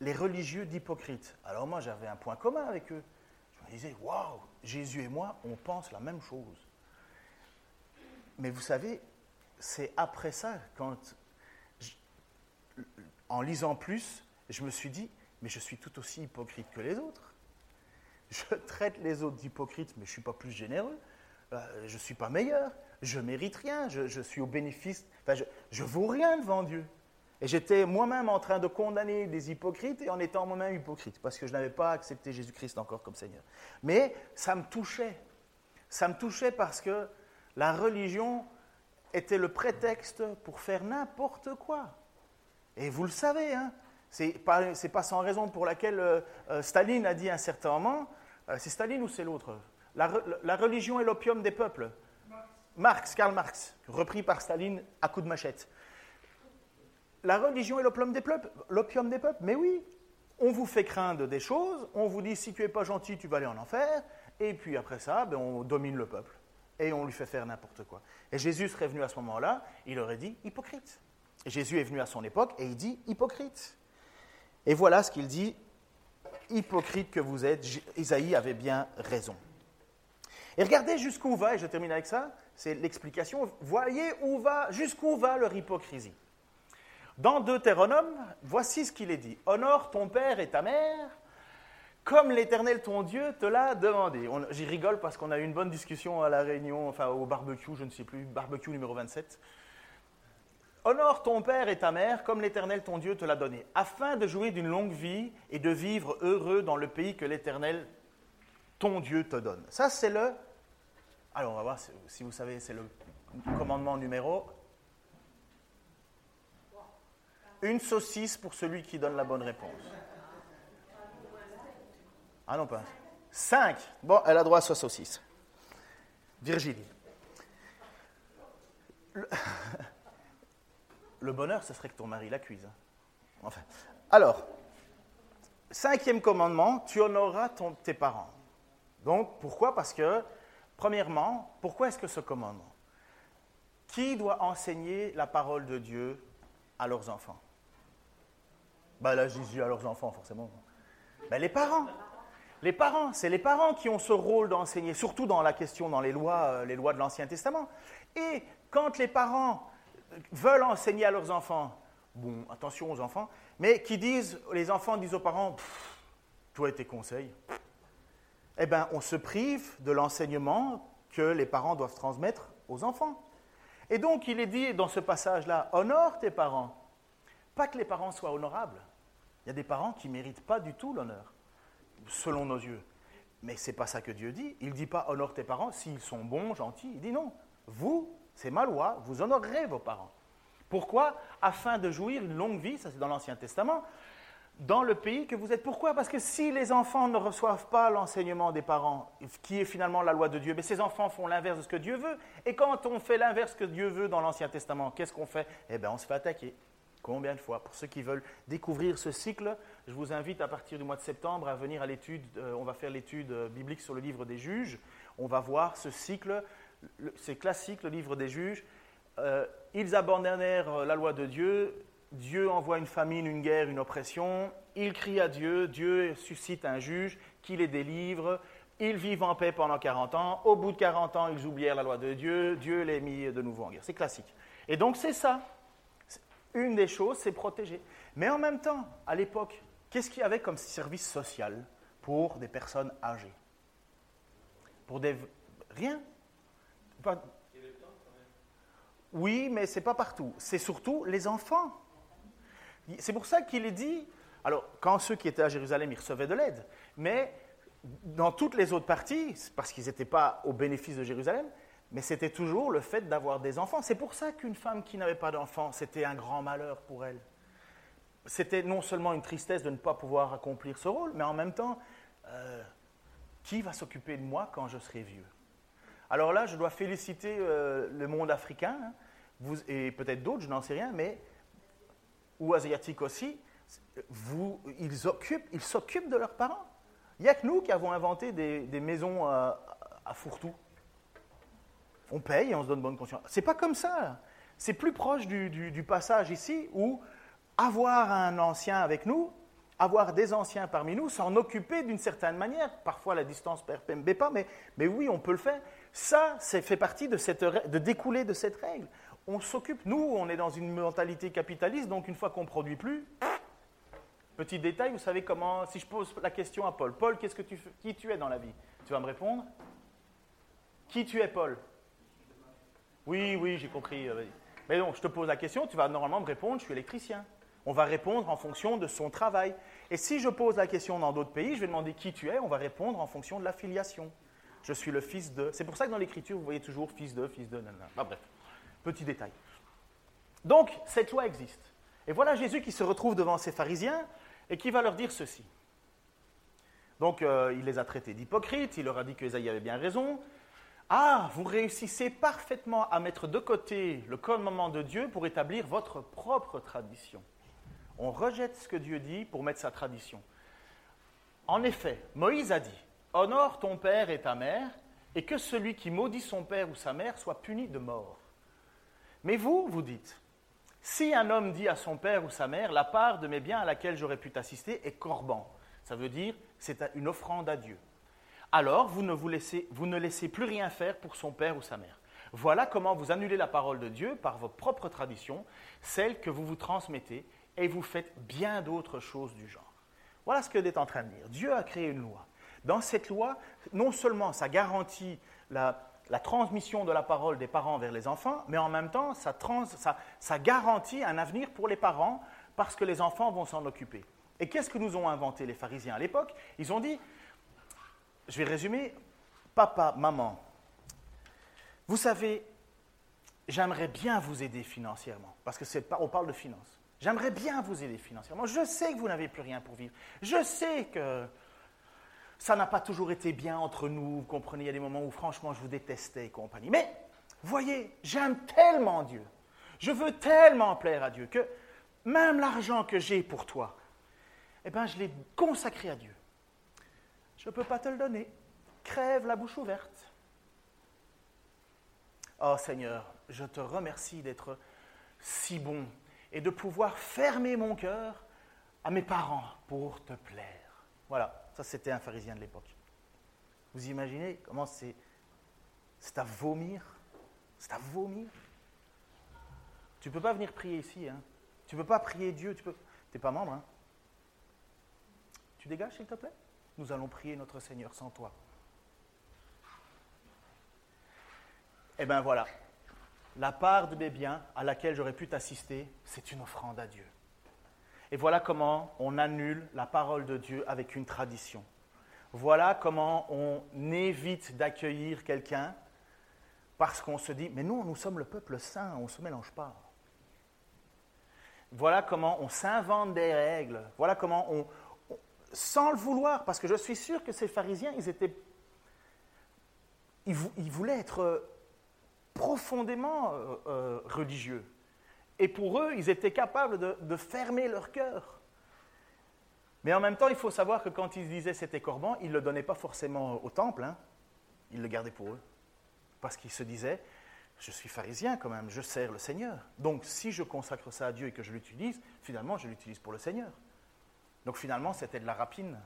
A: les religieux d'hypocrites. Alors moi, j'avais un point commun avec eux. Je me disais, waouh, Jésus et moi, on pense la même chose. Mais vous savez, c'est après ça, quand, en lisant plus, je me suis dit, mais je suis tout aussi hypocrite que les autres. Je traite les autres d'hypocrites, mais je ne suis pas plus généreux. Euh, je ne suis pas meilleur, je mérite rien, je, suis au bénéfice, enfin, je ne vaux rien devant Dieu. Et j'étais moi-même en train de condamner des hypocrites et en étant moi-même hypocrite, parce que je n'avais pas accepté Jésus-Christ encore comme Seigneur. Mais ça me touchait. Ça me touchait parce que la religion était le prétexte pour faire n'importe quoi. Et vous le savez, hein, c'est pas, sans raison pour laquelle euh, euh, Staline a dit à un certain moment, c'est Staline ou c'est l'autre? La, religion est l'opium des peuples. Marx, Karl Marx, repris par Staline à coups de machette. La religion est l'opium des peuples, l'opium des peuples. Mais oui, on vous fait craindre des choses, on vous dit si tu n'es pas gentil, tu vas aller en enfer, et puis après ça, ben, on domine le peuple et on lui fait faire n'importe quoi. Et Jésus serait venu à ce moment-là, il aurait dit hypocrite. Jésus est venu à son époque et il dit hypocrite. Et voilà ce qu'il dit hypocrite que vous êtes. Isaïe avait bien raison. Et regardez jusqu'où va, et je termine avec ça, c'est l'explication. Voyez où va, jusqu'où va leur hypocrisie. Dans Deutéronome, voici ce qu'il est dit. Honore ton père et ta mère, comme l'Éternel ton Dieu te l'a demandé. J'y rigole parce qu'on a eu une bonne discussion à la réunion, enfin au barbecue, je ne sais plus, barbecue numéro 27. Honore ton père et ta mère comme l'Éternel ton Dieu te l'a donné, afin de jouir d'une longue vie et de vivre heureux dans le pays que l'Éternel ton Dieu te donne. Ça, c'est le alors, on va voir si vous savez, c'est le commandement numéro. Une saucisse pour celui qui donne la bonne réponse. Ah non, pas. Cinq. Bon, elle a droit à sa saucisse. Virginie. Le, bonheur, ce serait que ton mari la cuise. Hein. Enfin. Alors, cinquième commandement, tu honoreras tes parents. Donc, pourquoi? Parce que Premièrement, pourquoi est-ce que ce commandement? Qui doit enseigner la parole de Dieu à leurs enfants? Ben Là, Jésus à leurs enfants, forcément. Ben, les parents. Les parents, c'est les parents qui ont ce rôle d'enseigner, surtout dans la question, dans les lois, euh, les lois de l'Ancien Testament. Et quand les parents veulent enseigner à leurs enfants, bon, attention aux enfants, mais qui disent, les enfants disent aux parents, toi et tes conseils, eh bien, on se prive de l'enseignement que les parents doivent transmettre aux enfants. Et donc, il est dit dans ce passage-là, honore tes parents. Pas que les parents soient honorables. Il y a des parents qui ne méritent pas du tout l'honneur, selon nos yeux. Mais ce n'est pas ça que Dieu dit. Il ne dit pas honore tes parents s'ils sont bons, gentils. Il dit non. Vous, c'est ma loi, vous honorerez vos parents. Pourquoi Afin de jouir une longue vie, ça c'est dans l'Ancien Testament, dans le pays que vous êtes. Pourquoi? Parce que si les enfants ne reçoivent pas l'enseignement des parents, qui est finalement la loi de Dieu, mais ces enfants font l'inverse de ce que Dieu veut. Et quand on fait l'inverse que Dieu veut dans l'Ancien Testament, qu'est-ce qu'on fait? Eh bien, on se fait attaquer. Combien de fois Pour ceux qui veulent découvrir ce cycle, je vous invite à partir du mois de septembre à venir à l'étude. Euh, on va faire l'étude euh, biblique sur le livre des juges. On va voir ce cycle. C'est classique, le livre des juges. Euh, ils abandonnèrent la loi de Dieu, Dieu envoie une famine, une guerre, une oppression, ils crient à Dieu, Dieu suscite un juge qui les délivre, ils vivent en paix pendant 40 ans, au bout de 40 ans, ils oublièrent la loi de Dieu, Dieu les mit de nouveau en guerre. C'est classique. Et donc c'est ça. Une des choses, c'est protéger. Mais en même temps, à l'époque, qu'est-ce qu'il y avait comme service social pour des personnes âgées? Pour des... Rien. Oui, mais ce n'est pas partout. C'est surtout les enfants. C'est pour ça qu'il est dit, alors quand ceux qui étaient à Jérusalem, ils recevaient de l'aide, mais dans toutes les autres parties, parce qu'ils n'étaient pas au bénéfice de Jérusalem, mais c'était toujours le fait d'avoir des enfants. C'est pour ça qu'une femme qui n'avait pas d'enfants, c'était un grand malheur pour elle. C'était non seulement une tristesse de ne pas pouvoir accomplir ce rôle, mais en même temps, euh, qui va s'occuper de moi quand je serai vieux? Alors là, je dois féliciter euh, le monde africain, hein, et peut-être d'autres, je n'en sais rien, mais ou asiatiques aussi, ils s'occupent de leurs parents. Il n'y a que nous qui avons inventé des, maisons à, à fourre-tout. On paye et on se donne bonne conscience. C'est pas comme ça. C'est plus proche du, passage ici où avoir un ancien avec nous, avoir des anciens parmi nous, s'en occuper d'une certaine manière. Parfois la distance ne pas, mais, mais oui, on peut le faire. Ça, ça fait partie de, cette, de découler de cette règle on s'occupe. Nous, on est dans une mentalité capitaliste, donc une fois qu'on ne produit plus, petit détail, vous savez comment, si je pose la question à Paul, Paul, qu'est-ce que tu, qui tu es dans la vie? Tu vas me répondre Qui tu es, Paul? Oui, oui, j'ai compris. Euh, Mais non, je te pose la question, tu vas normalement me répondre, je suis électricien. On va répondre en fonction de son travail. Et si je pose la question dans d'autres pays, je vais demander qui tu es, on va répondre en fonction de l'affiliation. Je suis le fils de. C'est pour ça que dans l'écriture, vous voyez toujours fils de, fils de, nanana. Bah, bref. Petit détail. Donc, cette loi existe. Et voilà Jésus qui se retrouve devant ces pharisiens et qui va leur dire ceci. Donc, euh, il les a traités d'hypocrites, il leur a dit qu'Ésaïe avait bien raison. Ah, vous réussissez parfaitement à mettre de côté le commandement de Dieu pour établir votre propre tradition. On rejette ce que Dieu dit pour mettre sa tradition. En effet, Moïse a dit Honore ton père et ta mère, et que celui qui maudit son père ou sa mère soit puni de mort. Mais vous, vous dites, si un homme dit à son père ou sa mère, la part de mes biens à laquelle j'aurais pu t'assister est corban, ça veut dire c'est une offrande à Dieu. Alors vous ne, vous, laissez, vous ne laissez plus rien faire pour son père ou sa mère. Voilà comment vous annulez la parole de Dieu par vos propres traditions, celles que vous vous transmettez, et vous faites bien d'autres choses du genre. Voilà ce que est en train de dire. Dieu a créé une loi. Dans cette loi, non seulement ça garantit la, la transmission de la parole des parents vers les enfants, mais en même temps, ça, garantit un avenir pour les parents parce que les enfants vont s'en occuper. Et qu'est-ce que nous ont inventé les pharisiens à l'époque? Ils ont dit, je vais résumer, papa, maman, vous savez, j'aimerais bien vous aider financièrement, parce que on parle de finances. J'aimerais bien vous aider financièrement. Je sais que vous n'avez plus rien pour vivre. Je sais que ça n'a pas toujours été bien entre nous, vous comprenez, il y a des moments où franchement je vous détestais et compagnie. Mais, voyez, j'aime tellement Dieu, je veux tellement plaire à Dieu que même l'argent que j'ai pour toi, eh bien je l'ai consacré à Dieu. Je ne peux pas te le donner. Crève la bouche ouverte. Oh Seigneur, je te remercie d'être si bon et de pouvoir fermer mon cœur à mes parents pour te plaire. Voilà. Ça, c'était un pharisien de l'époque. Vous imaginez comment c'est. C'est à vomir? C'est à vomir? Tu ne peux pas venir prier ici. Hein. Tu ne peux pas prier Dieu. Tu n'es pas membre. Hein. Tu dégages, s'il te plaît? Nous allons prier notre Seigneur sans toi. Eh bien voilà, la part de mes biens à laquelle j'aurais pu t'assister, c'est une offrande à Dieu. Et voilà comment on annule la parole de Dieu avec une tradition. Voilà comment on évite d'accueillir quelqu'un parce qu'on se dit, mais nous, nous sommes le peuple saint, on ne se mélange pas. Voilà comment on s'invente des règles. Voilà comment on, sans le vouloir, parce que je suis sûr que ces pharisiens, ils étaient, ils, voulaient être profondément euh, euh, religieux. Et pour eux, ils étaient capables de, fermer leur cœur. Mais en même temps, il faut savoir que quand ils disaient c'était corban, ils ne le donnaient pas forcément au temple, hein. ils le gardaient pour eux. Parce qu'ils se disaient, je suis pharisien quand même, je sers le Seigneur. Donc si je consacre ça à Dieu et que je l'utilise, finalement, je l'utilise pour le Seigneur. Donc finalement, c'était de la rapine.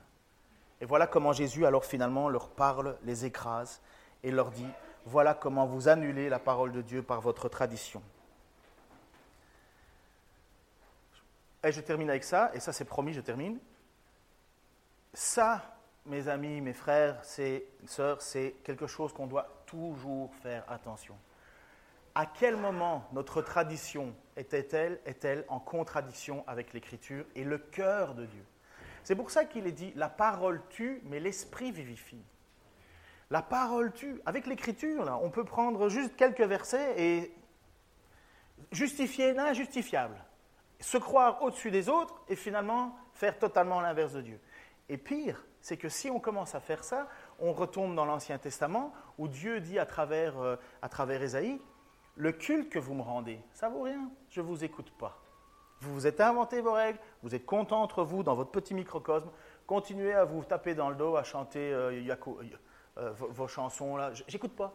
A: Et voilà comment Jésus, alors finalement, leur parle, les écrase et leur dit, voilà comment vous annulez la parole de Dieu par votre tradition. Et je termine avec ça, et ça c'est promis, je termine. Ça, mes amis, mes frères, mes sœurs, c'est quelque chose qu'on doit toujours faire attention. À quel moment notre tradition était-elle est-elle en contradiction avec l'Écriture et le cœur de Dieu? C'est pour ça qu'il est dit la parole tue, mais l'esprit vivifie. La parole tue. Avec l'Écriture, on peut prendre juste quelques versets et justifier l'injustifiable, se croire au-dessus des autres et finalement faire totalement l'inverse de Dieu. Et pire, c'est que si on commence à faire ça, on retombe dans l'Ancien Testament où Dieu dit à travers, euh, à travers Ésaïe, le culte que vous me rendez, ça vaut rien, je ne vous écoute pas. Vous vous êtes inventé vos règles, vous êtes content entre vous dans votre petit microcosme, continuez à vous taper dans le dos, à chanter euh, euh, vos, chansons j'écoute pas.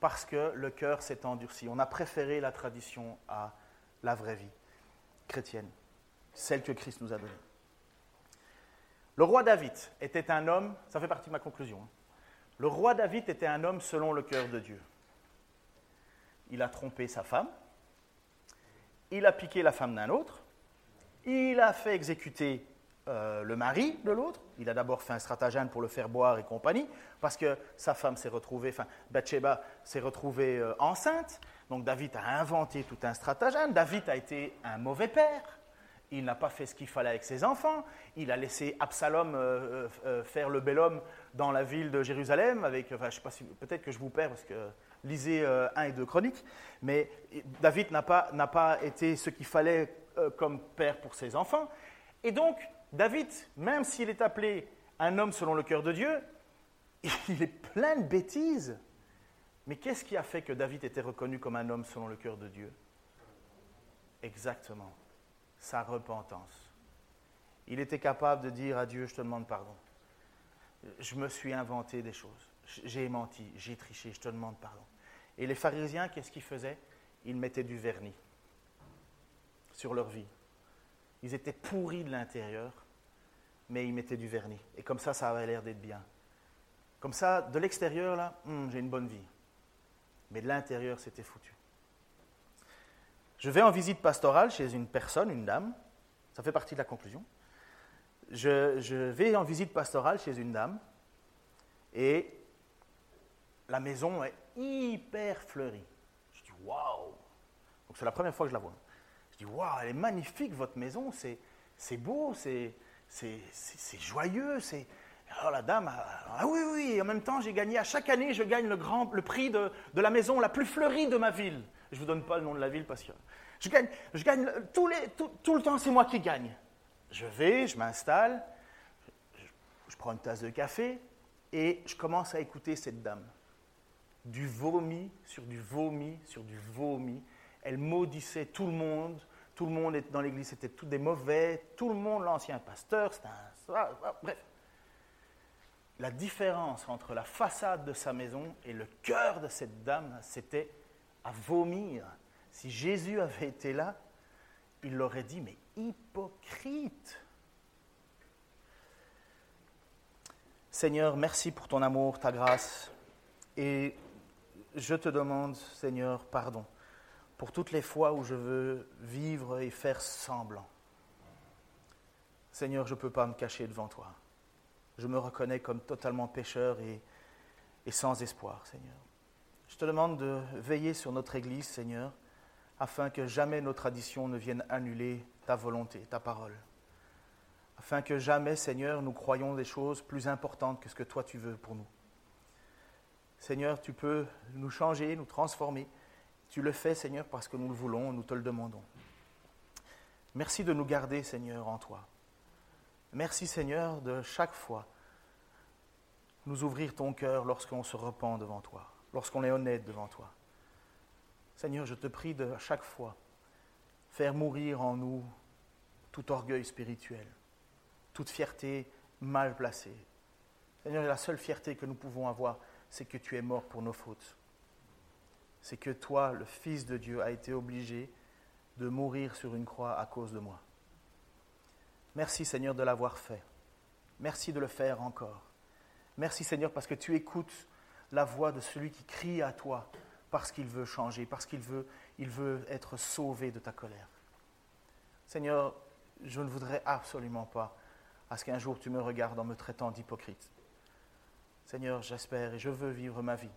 A: Parce que le cœur s'est endurci. On a préféré la tradition à la vraie vie chrétienne, celle que Christ nous a donnée. Le roi David était un homme, ça fait partie de ma conclusion, hein. le roi David était un homme selon le cœur de Dieu. Il a trompé sa femme, il a piqué la femme d'un autre, il a fait exécuter euh, le mari de l'autre. Il a d'abord fait un stratagème pour le faire boire et compagnie, parce que sa femme s'est retrouvée, enfin, Bathsheba s'est retrouvée euh, enceinte. Donc David a inventé tout un stratagème. David a été un mauvais père. Il n'a pas fait ce qu'il fallait avec ses enfants. Il a laissé Absalom euh, faire le bel homme dans la ville de Jérusalem. Avec, enfin, sais pas si, peut-être que je vous perds parce que lisez 1 et 2 chroniques. Mais David n'a pas, pas été ce qu'il fallait comme père pour ses enfants. Et donc, David, même s'il est appelé un homme selon le cœur de Dieu, il est plein de bêtises. Mais qu'est-ce qui a fait que David était reconnu comme un homme selon le cœur de Dieu? Exactement, sa repentance. Il était capable de dire à Dieu, je te demande pardon. Je me suis inventé des choses. J'ai menti, j'ai triché, je te demande pardon. Et les pharisiens, qu'est-ce qu'ils faisaient? Ils mettaient du vernis sur leur vie. Ils étaient pourris de l'intérieur mais il mettait du vernis. Et comme ça, ça avait l'air d'être bien. Comme ça, de l'extérieur, là, hum, j'ai une bonne vie. Mais de l'intérieur, c'était foutu. Je vais en visite pastorale chez une personne, une dame. Ça fait partie de la conclusion. Je, je vais en visite pastorale chez une dame. Et la maison est hyper fleurie. Je dis, waouh! Donc c'est la première fois que je la vois. Je dis, waouh, elle est magnifique, votre maison, c'est beau, c'est c'est joyeux, c'est... Alors la dame, ah oui, oui, en même temps, j'ai gagné, à chaque année, je gagne le, grand, le prix de, la maison la plus fleurie de ma ville. Je ne vous donne pas le nom de la ville parce que je gagne, je gagne tous les, tout, le temps, c'est moi qui gagne. Je vais, je m'installe, je, prends une tasse de café et je commence à écouter cette dame. Du vomi sur du vomi sur du vomi. Elle maudissait tout le monde, tout le monde dans l'église, c'était tous des mauvais, tout le monde, l'ancien pasteur, c'était un... Bref. La différence entre la façade de sa maison et le cœur de cette dame, c'était à vomir. Si Jésus avait été là, il l'aurait dit, mais hypocrite. Seigneur, merci pour ton amour, ta grâce. Et je te demande, Seigneur, pardon pour toutes les fois où je veux vivre et faire semblant. Seigneur, je ne peux pas me cacher devant toi. Je me reconnais comme totalement pécheur et, sans espoir, Seigneur. Je te demande de veiller sur notre Église, Seigneur, afin que jamais nos traditions ne viennent annuler ta volonté, ta parole. Afin que jamais, Seigneur, nous croyons des choses plus importantes que ce que toi tu veux pour nous. Seigneur, tu peux nous changer, nous transformer. Tu le fais, Seigneur, parce que nous le voulons, nous te le demandons. Merci de nous garder, Seigneur, en toi. Merci, Seigneur, de chaque fois nous ouvrir ton cœur lorsqu'on se repent devant toi, lorsqu'on est honnête devant toi. Seigneur, je te prie de chaque fois faire mourir en nous tout orgueil spirituel, toute fierté mal placée. Seigneur, la seule fierté que nous pouvons avoir, c'est que tu es mort pour nos fautes c'est que toi, le Fils de Dieu, a été obligé de mourir sur une croix à cause de moi. Merci Seigneur de l'avoir fait. Merci de le faire encore. Merci Seigneur parce que tu écoutes la voix de celui qui crie à toi parce qu'il veut changer, parce qu'il veut, veut être sauvé de ta colère. Seigneur, je ne voudrais absolument pas à ce qu'un jour tu me regardes en me traitant d'hypocrite. Seigneur, j'espère et je veux vivre ma vie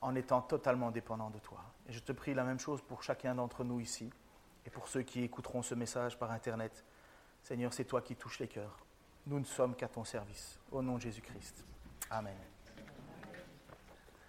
A: en étant totalement dépendant de toi. Et je te prie la même chose pour chacun d'entre nous ici et pour ceux qui écouteront ce message par Internet. Seigneur, c'est toi qui touches les cœurs. Nous ne sommes qu'à ton service. Au nom de Jésus-Christ. Amen.